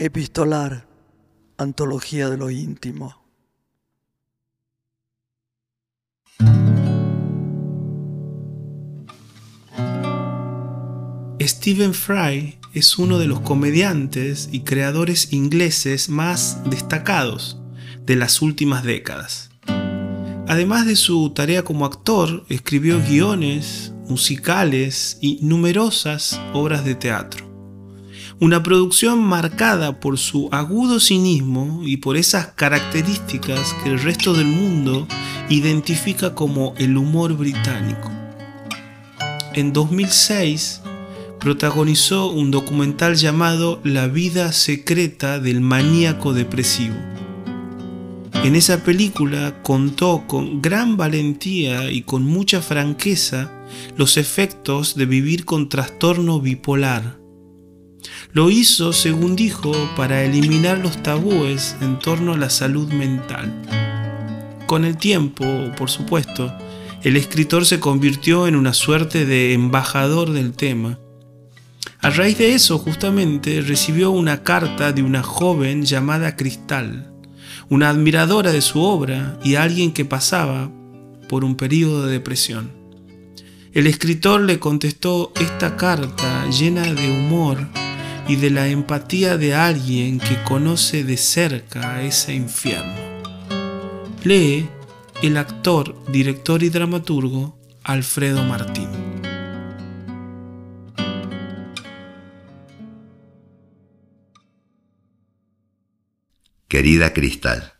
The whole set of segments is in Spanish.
Epistolar, Antología de lo íntimo. Stephen Fry es uno de los comediantes y creadores ingleses más destacados de las últimas décadas. Además de su tarea como actor, escribió guiones, musicales y numerosas obras de teatro. Una producción marcada por su agudo cinismo y por esas características que el resto del mundo identifica como el humor británico. En 2006 protagonizó un documental llamado La vida secreta del maníaco depresivo en esa película contó con gran valentía y con mucha franqueza los efectos de vivir con trastorno bipolar. Lo hizo, según dijo, para eliminar los tabúes en torno a la salud mental. Con el tiempo, por supuesto, el escritor se convirtió en una suerte de embajador del tema. A raíz de eso, justamente, recibió una carta de una joven llamada Cristal una admiradora de su obra y alguien que pasaba por un periodo de depresión. El escritor le contestó esta carta llena de humor y de la empatía de alguien que conoce de cerca ese infierno. Lee el actor, director y dramaturgo Alfredo Martín. Querida Cristal,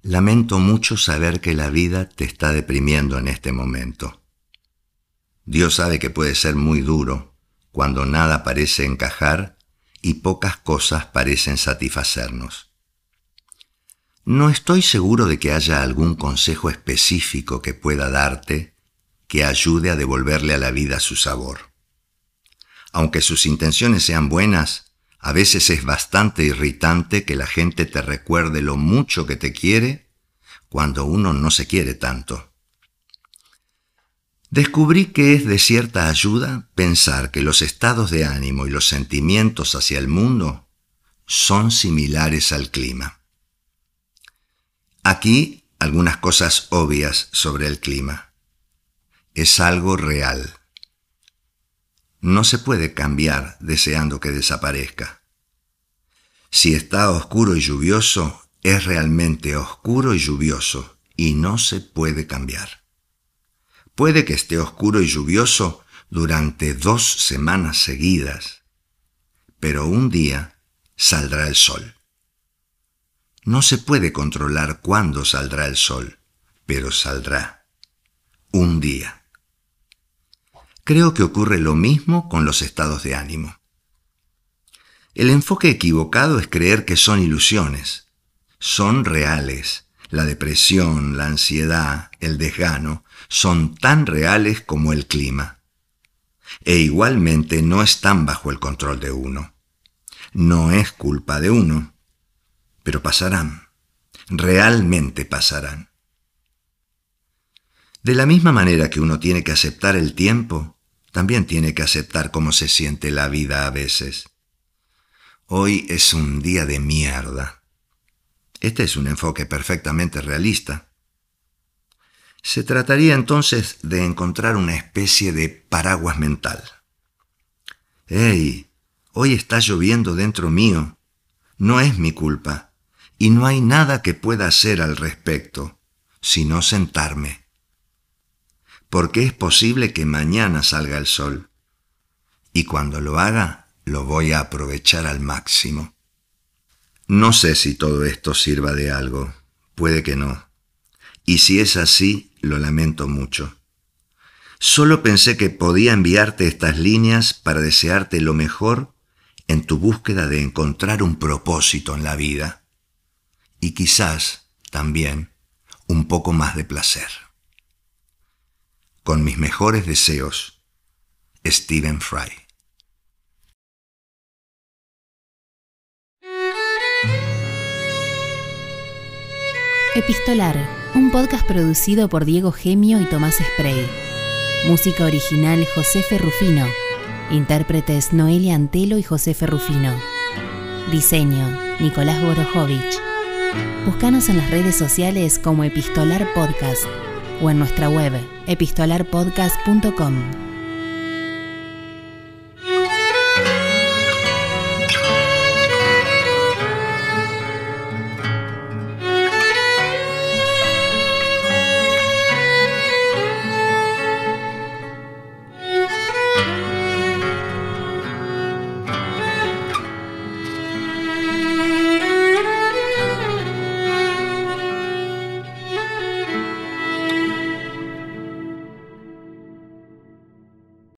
lamento mucho saber que la vida te está deprimiendo en este momento. Dios sabe que puede ser muy duro cuando nada parece encajar y pocas cosas parecen satisfacernos. No estoy seguro de que haya algún consejo específico que pueda darte que ayude a devolverle a la vida su sabor. Aunque sus intenciones sean buenas, a veces es bastante irritante que la gente te recuerde lo mucho que te quiere cuando uno no se quiere tanto. Descubrí que es de cierta ayuda pensar que los estados de ánimo y los sentimientos hacia el mundo son similares al clima. Aquí algunas cosas obvias sobre el clima. Es algo real no se puede cambiar deseando que desaparezca. Si está oscuro y lluvioso, es realmente oscuro y lluvioso y no se puede cambiar. Puede que esté oscuro y lluvioso durante dos semanas seguidas, pero un día saldrá el sol. No se puede controlar cuándo saldrá el sol, pero saldrá. Un día. Creo que ocurre lo mismo con los estados de ánimo. El enfoque equivocado es creer que son ilusiones. Son reales. La depresión, la ansiedad, el desgano son tan reales como el clima. E igualmente no están bajo el control de uno. No es culpa de uno, pero pasarán. Realmente pasarán. De la misma manera que uno tiene que aceptar el tiempo, también tiene que aceptar cómo se siente la vida a veces. Hoy es un día de mierda. Este es un enfoque perfectamente realista. Se trataría entonces de encontrar una especie de paraguas mental. ¡Ey! Hoy está lloviendo dentro mío. No es mi culpa. Y no hay nada que pueda hacer al respecto, sino sentarme porque es posible que mañana salga el sol. Y cuando lo haga, lo voy a aprovechar al máximo. No sé si todo esto sirva de algo, puede que no. Y si es así, lo lamento mucho. Solo pensé que podía enviarte estas líneas para desearte lo mejor en tu búsqueda de encontrar un propósito en la vida. Y quizás, también, un poco más de placer. Con mis mejores deseos, Stephen Fry. Epistolar, un podcast producido por Diego Gemio y Tomás Spray. Música original José Ferrufino. Intérpretes Noelia Antelo y José Ferrufino. Diseño, Nicolás Borojovich. Búscanos en las redes sociales como Epistolar Podcast o en nuestra web epistolarpodcast.com.